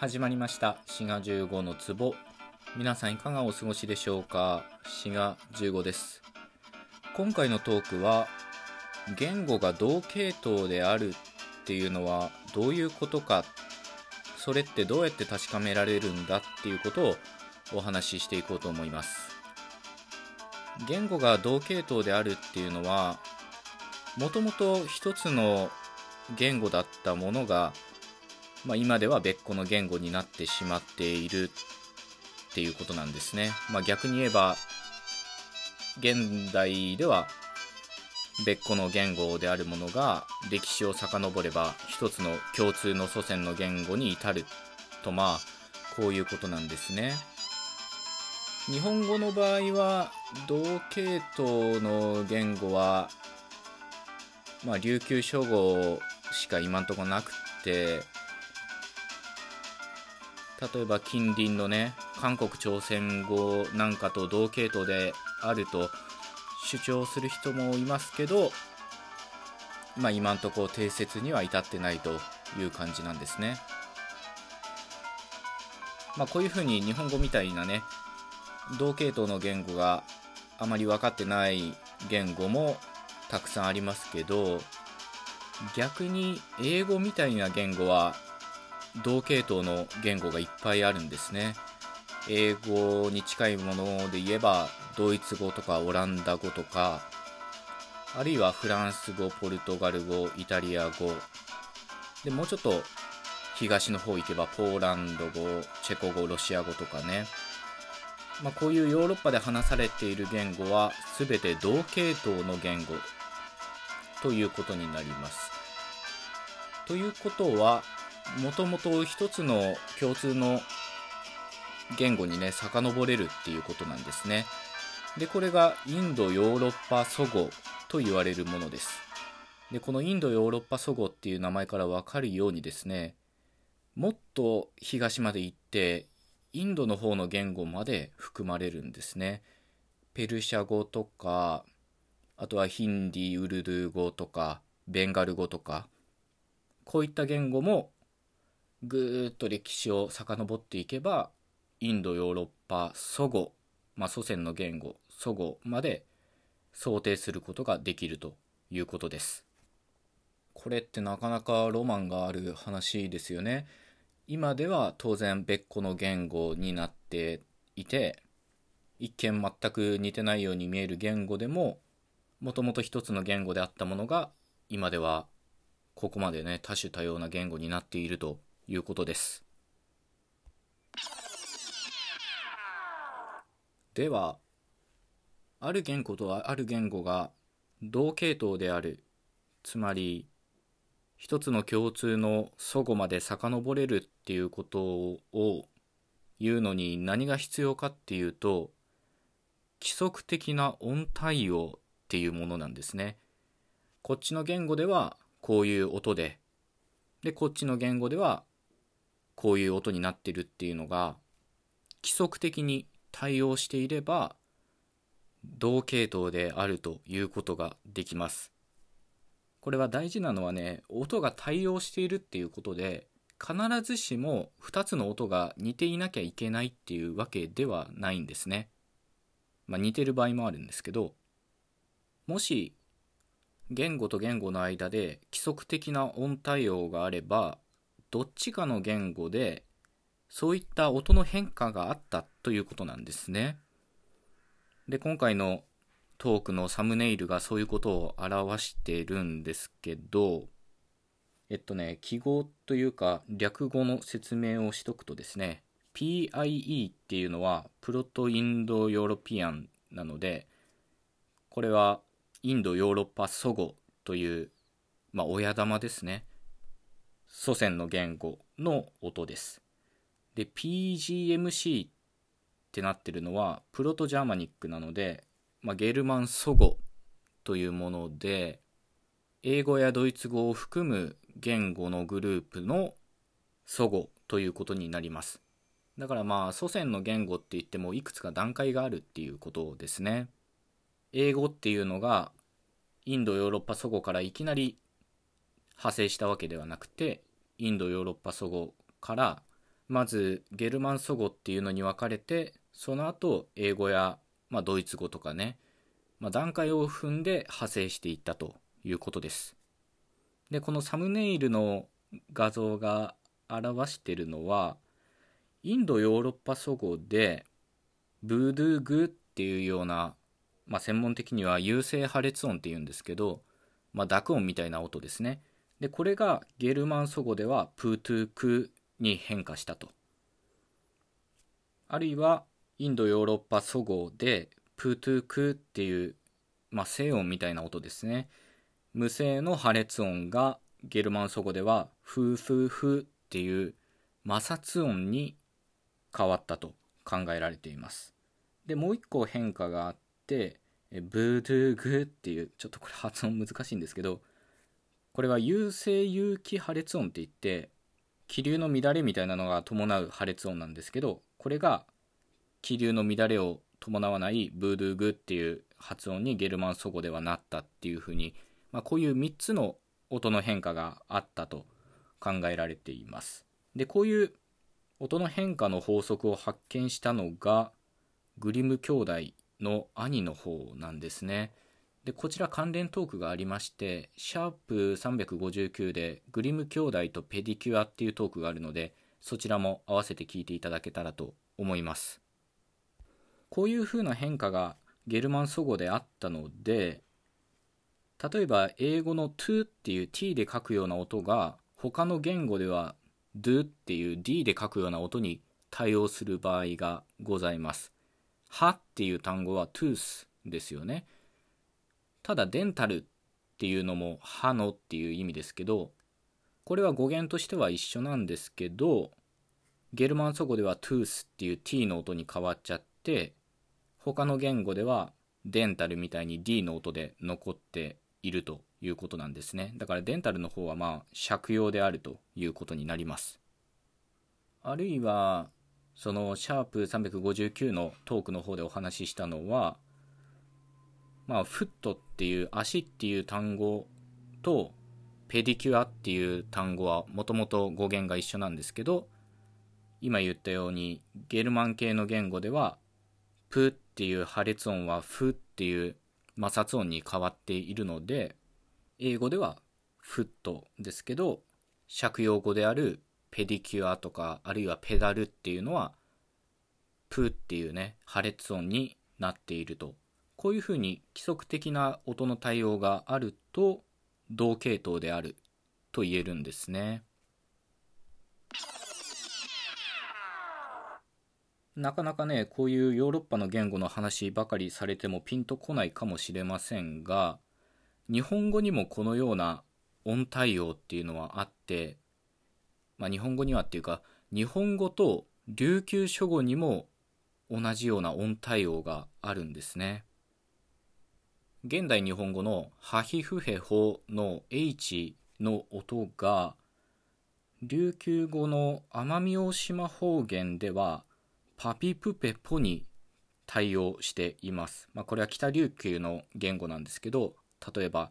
始まりました。滋賀15の壺。皆さんいかがお過ごしでしょうか？滋賀15です。今回のトークは言語が同系統であるっていうのはどういうことかそれってどうやって確かめられるんだっていうことをお話ししていこうと思います。言語が同系統であるっていうのはもともと一つの言語だったものがまあ、今では別個の言語になってしまっているっていうことなんですね。まあ、逆に言えば現代では別個の言語であるものが歴史を遡れば一つの共通の祖先の言語に至るとまあこういうことなんですね。日本語の場合は同系統の言語はまあ琉球書語しか今んとこなくて例えば近隣のね韓国朝鮮語なんかと同系統であると主張する人もいますけどまあ今んとこ定説には至ってないという感じなんですね。まあこういうふうに日本語みたいなね同系統の言語があまり分かってない言語もたくさんありますけど逆に英語みたいな言語は同系統の言語がいっぱいあるんですね。英語に近いもので言えばドイツ語とかオランダ語とかあるいはフランス語ポルトガル語イタリア語でもうちょっと東の方行けばポーランド語チェコ語ロシア語とかね、まあ、こういうヨーロッパで話されている言語は全て同系統の言語ということになります。ということはもともと一つの共通の言語にね遡れるっていうことなんですね。でこれがインドヨーロッパ祖語と言われるものです。でこのインドヨーロッパ祖語っていう名前から分かるようにですねもっと東まで行ってインドの方の言語まで含まれるんですね。ペルシャ語とかあとはヒンディウルドゥー語とかベンガル語とかこういった言語もぐーっと歴史を遡っていけばインドヨーロッパ祖語、まあ、祖先の言語祖語まで想定することができるということです。これってなかなかロマンがある話ですよね。今では当然別個の言語になっていて一見全く似てないように見える言語でももともと一つの言語であったものが今ではここまでね多種多様な言語になっているということです。では、ある言語とある言語が同系統である、つまり一つの共通の祖語まで遡れるっていうことを言うのに何が必要かっていうと規則的な音対応っていうものなんですね。こっちの言語ではこういう音ででこっちの言語ではこういう音になってるっていうのが規則的に対応していれば同系統であるということができます。これは大事なのはね音が対応しているっていうことで必ずしも2つの音が似ていなきゃいけないっていうわけではないんですね。まあ、似てる場合もあるんですけどもし言語と言語の間で規則的な音対応があればどっちかの言語でそういった音の変化があったということなんですね。で、今回のトークのサムネイルがそういうことを表しているんですけど、えっとね、記号というか略語の説明をしとくとですね、PIE っていうのはプロトインドヨーロピアンなので、これはインドヨーロッパ祖語という、まあ、親玉ですね。祖先の言語の音です。で、PGMC ってなってるのはプロトジャーマニックなので、まあ、ゲルマン祖語というもので、英語やドイツ語を含む言語のグループの祖語ということになります。だからまあ祖先の言語って言ってもいくつか段階があるっていうことですね。英語っていうのがインドヨーロッパ祖語からいきなり派生したわけではなくてインドヨーロッパ祖語からまずゲルマン祖語っていうのに分かれてその後英語や、まあ、ドイツ語とかね、まあ、段階を踏んで派生していったということです。でこのサムネイルの画像が表しているのはインドヨーロッパ祖語でブードゥーグっていうような、まあ、専門的には優勢破裂音っていうんですけど、まあ、濁音みたいな音ですね。でこれがゲルマン祖語ではプートゥークに変化したと。あるいはインドヨーロッパ祖語でプートゥークっていう、まあ、静音みたいな音ですね。無声の破裂音がゲルマン祖語ではフーフーフーっていう摩擦音に変わったと考えられています。でもう一個変化があってブードゥーグっていうちょっとこれ発音難しいんですけどこれは有声有機破裂音って言って気流の乱れみたいなのが伴う破裂音なんですけどこれが気流の乱れを伴わないブードゥーグっていう発音にゲルマン祖語ではなったっていうふうに、まあ、こういう3つの音の変化があったと考えられています。でこういう音の変化の法則を発見したのがグリム兄弟の兄の方なんですね。でこちら関連トークがありましてシャープ359でグリム兄弟とペディキュアっていうトークがあるのでそちらも合わせて聞いていただけたらと思います。こういう風な変化がゲルマン祖語であったので例えば英語の to っていう t で書くような音が他の言語では do っていう d で書くような音に対応する場合がございます。はっていう単語は tooth ですよね。ただデンタルっていうのも歯のっていう意味ですけどこれは語源としては一緒なんですけどゲルマン祖語ではトゥースっていう t の音に変わっちゃって他の言語ではデンタルみたいに d の音で残っているということなんですね。だからデンタルの方はまあ借用であるということになります。あるいはそのシャープ359のトークの方でお話ししたのはまあ、フットっていう足っていう単語とペディキュアっていう単語はもともと語源が一緒なんですけど今言ったようにゲルマン系の言語ではプっていう破裂音はフっていう摩擦音に変わっているので英語ではフットですけど借用語であるペディキュアとかあるいはペダルっていうのはプっていうね破裂音になっていると。こういうふうに規則的な音の対応があると同系統であると言えるんですね。なかなかねこういうヨーロッパの言語の話ばかりされてもピンとこないかもしれませんが日本語にもこのような音対応っていうのはあって、まあ、日本語にはっていうか日本語と琉球書語にも同じような音対応があるんですね。現代日本語のハヒフヘホの H の音が琉球語の奄美大島方言ではパピプペポに対応しています。まあ、これは北琉球の言語なんですけど例えば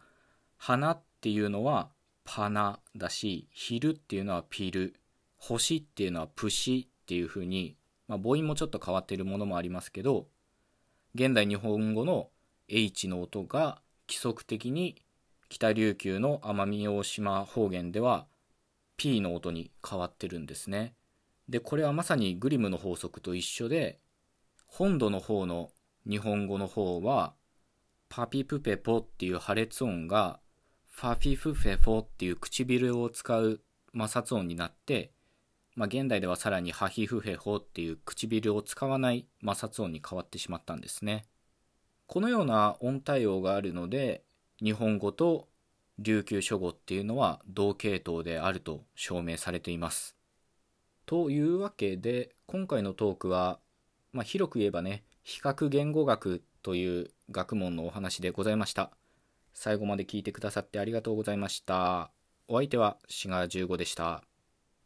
花っていうのはパナだし昼っていうのはピル星っていうのはプシっていうふうに、まあ、母音もちょっと変わっているものもありますけど現代日本語の H の音が規則的に北琉球の奄美大島方言では P の音に変わってるんですね。で、これはまさにグリムの法則と一緒で、本土の方の日本語の方は、パピプペポっていう破裂音が、ファフィフフェフォっていう唇を使う摩擦音になって、まあ、現代ではさらにハヒフヘホっていう唇を使わない摩擦音に変わってしまったんですね。このような音対応があるので日本語と琉球書語っていうのは同系統であると証明されています。というわけで今回のトークは、まあ、広く言えばね比較言語学という学問のお話でございました。最後まで聞いてくださってありがとうございました。お相手は志賀15でした。